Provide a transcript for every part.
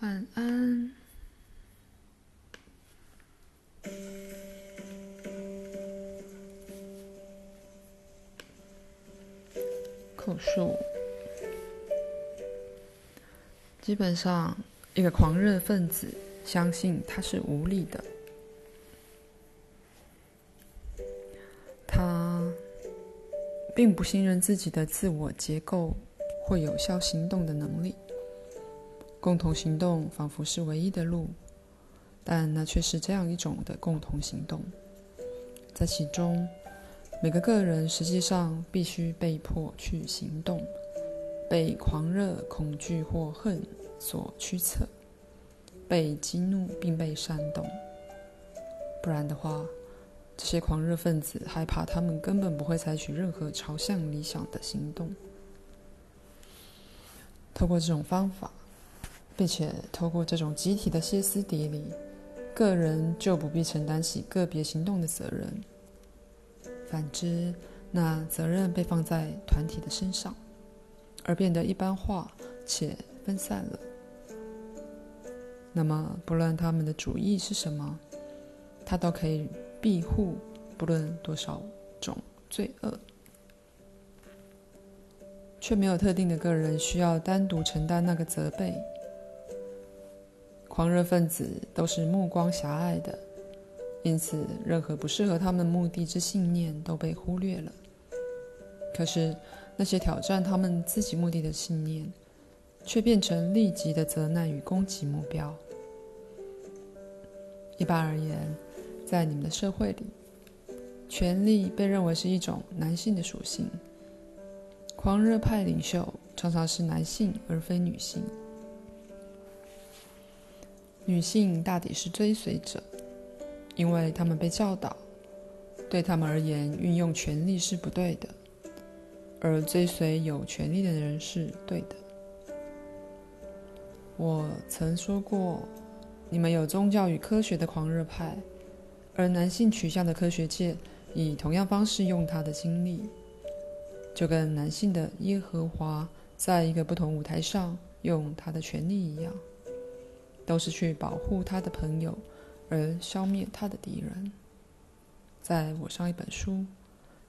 晚安。口述。基本上，一个狂热分子相信他是无力的，他并不信任自己的自我结构或有效行动的能力。共同行动仿佛是唯一的路，但那却是这样一种的共同行动，在其中，每个个人实际上必须被迫去行动，被狂热、恐惧或恨所驱策，被激怒并被煽动。不然的话，这些狂热分子害怕他们根本不会采取任何朝向理想的行动。透过这种方法。并且透过这种集体的歇斯底里，个人就不必承担起个别行动的责任。反之，那责任被放在团体的身上，而变得一般化且分散了。那么，不论他们的主意是什么，他都可以庇护不论多少种罪恶，却没有特定的个人需要单独承担那个责备。狂热分子都是目光狭隘的，因此任何不适合他们目的之信念都被忽略了。可是那些挑战他们自己目的的信念，却变成立即的责难与攻击目标。一般而言，在你们的社会里，权力被认为是一种男性的属性。狂热派领袖常常是男性而非女性。女性大抵是追随者，因为她们被教导，对她们而言，运用权力是不对的，而追随有权力的人是对的。我曾说过，你们有宗教与科学的狂热派，而男性取向的科学界以同样方式用他的精力，就跟男性的耶和华在一个不同舞台上用他的权力一样。都是去保护他的朋友，而消灭他的敌人。在我上一本书《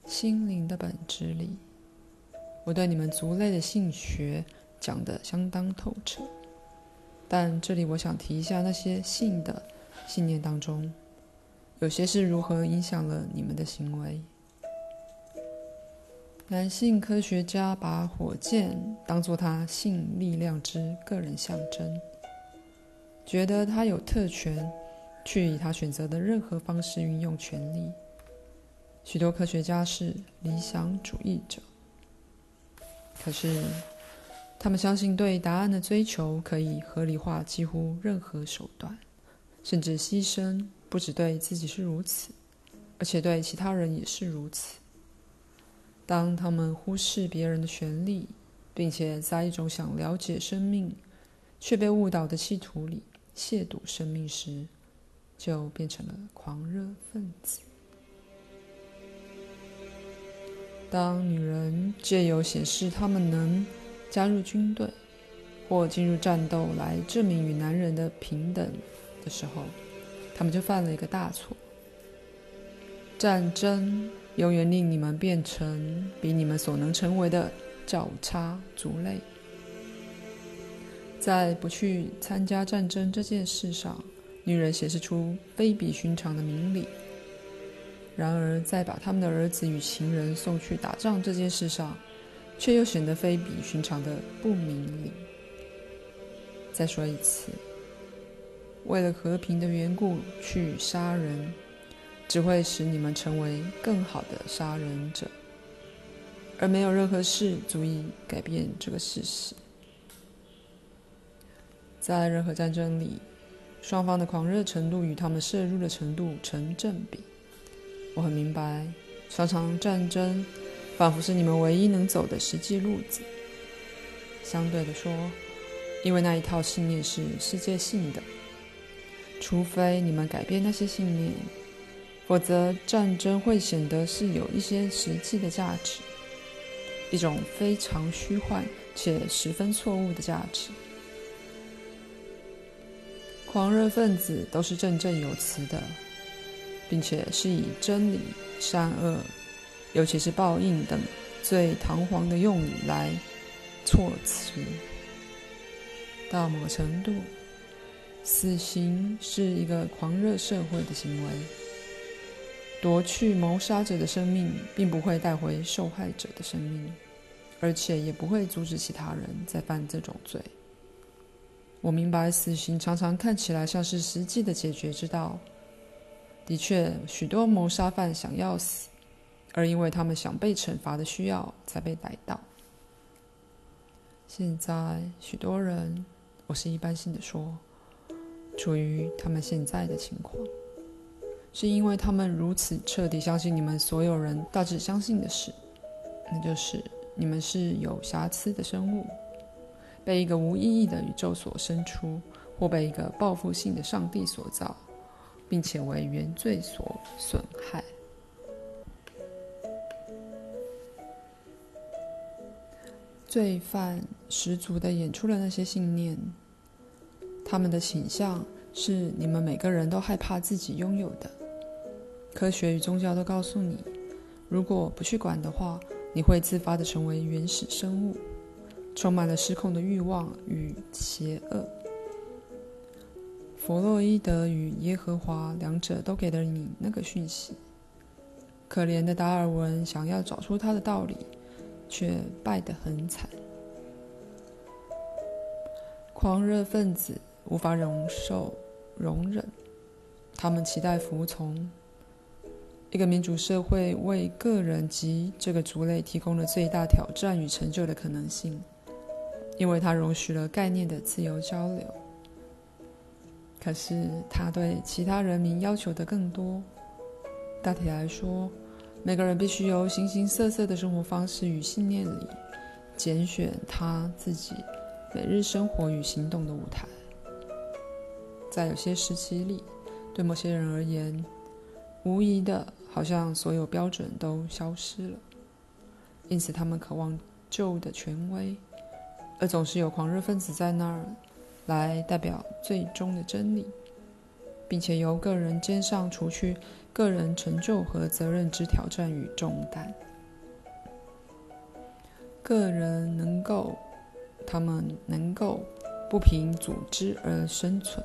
心灵的本质》里，我对你们族类的性学讲得相当透彻。但这里我想提一下那些性的信念当中，有些是如何影响了你们的行为。男性科学家把火箭当作他性力量之个人象征。觉得他有特权，去以他选择的任何方式运用权力。许多科学家是理想主义者，可是他们相信对答案的追求可以合理化几乎任何手段，甚至牺牲不只对自己是如此，而且对其他人也是如此。当他们忽视别人的权利，并且在一种想了解生命却被误导的企图里。亵渎生命时，就变成了狂热分子。当女人借由显示她们能加入军队或进入战斗来证明与男人的平等的时候，她们就犯了一个大错。战争永远令你们变成比你们所能成为的较差族类。在不去参加战争这件事上，女人显示出非比寻常的明理；然而，在把他们的儿子与情人送去打仗这件事上，却又显得非比寻常的不明理。再说一次，为了和平的缘故去杀人，只会使你们成为更好的杀人者，而没有任何事足以改变这个事实。在任何战争里，双方的狂热程度与他们摄入的程度成正比。我很明白，常常战争仿佛是你们唯一能走的实际路子。相对的说，因为那一套信念是世界性的，除非你们改变那些信念，否则战争会显得是有一些实际的价值，一种非常虚幻且十分错误的价值。狂热分子都是振振有词的，并且是以真理、善恶，尤其是报应等最堂皇的用语来措辞。到某程度，死刑是一个狂热社会的行为。夺去谋杀者的生命，并不会带回受害者的生命，而且也不会阻止其他人再犯这种罪。我明白，死刑常常看起来像是实际的解决之道。的确，许多谋杀犯想要死，而因为他们想被惩罚的需要，才被逮到。现在，许多人。我是一般性的说，处于他们现在的情况，是因为他们如此彻底相信你们所有人大致相信的事，那就是你们是有瑕疵的生物，被一个无意义的宇宙所生出，或被一个报复性的上帝所造，并且为原罪所损害。罪犯十足的演出了那些信念。他们的倾向是你们每个人都害怕自己拥有的。科学与宗教都告诉你，如果不去管的话，你会自发的成为原始生物，充满了失控的欲望与邪恶。弗洛伊德与耶和华两者都给了你那个讯息。可怜的达尔文想要找出他的道理，却败得很惨。狂热分子。无法容受容忍，他们期待服从。一个民主社会为个人及这个族类提供了最大挑战与成就的可能性，因为它容许了概念的自由交流。可是，它对其他人民要求的更多。大体来说，每个人必须由形形色色的生活方式与信念里，拣选他自己每日生活与行动的舞台。在有些时期里，对某些人而言，无疑的，好像所有标准都消失了。因此，他们渴望旧的权威，而总是有狂热分子在那儿，来代表最终的真理，并且由个人肩上除去个人成就和责任之挑战与重担。个人能够，他们能够不凭组织而生存。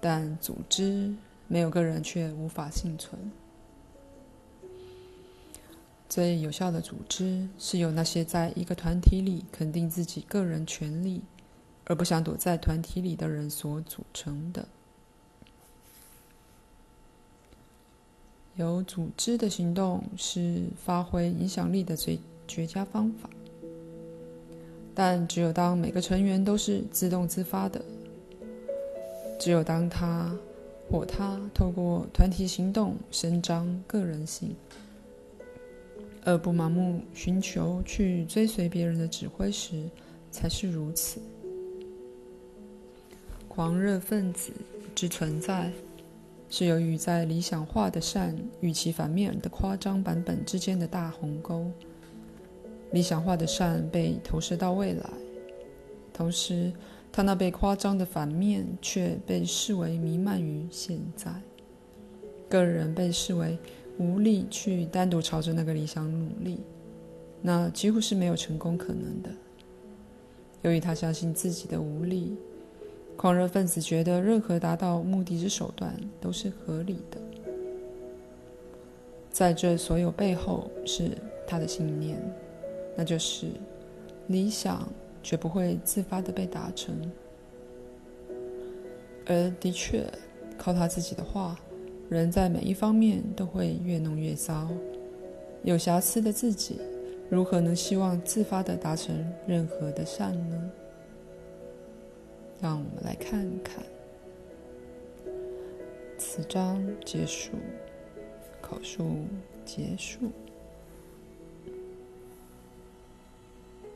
但组织没有个人却无法幸存。最有效的组织是由那些在一个团体里肯定自己个人权利，而不想躲在团体里的人所组成的。有组织的行动是发挥影响力的最绝佳方法，但只有当每个成员都是自动自发的。只有当他或他透过团体行动伸张个人性，而不盲目寻求去追随别人的指挥时，才是如此。狂热分子之存在，是由于在理想化的善与其反面的夸张版本之间的大鸿沟。理想化的善被投射到未来，同时。他那被夸张的反面却被视为弥漫于现在，个人被视为无力去单独朝着那个理想努力，那几乎是没有成功可能的。由于他相信自己的无力，狂热分子觉得任何达到目的之手段都是合理的。在这所有背后是他的信念，那就是理想。绝不会自发地被达成，而的确，靠他自己的话，人在每一方面都会越弄越糟。有瑕疵的自己，如何能希望自发的达成任何的善呢？让我们来看看。此章结束，口述结束。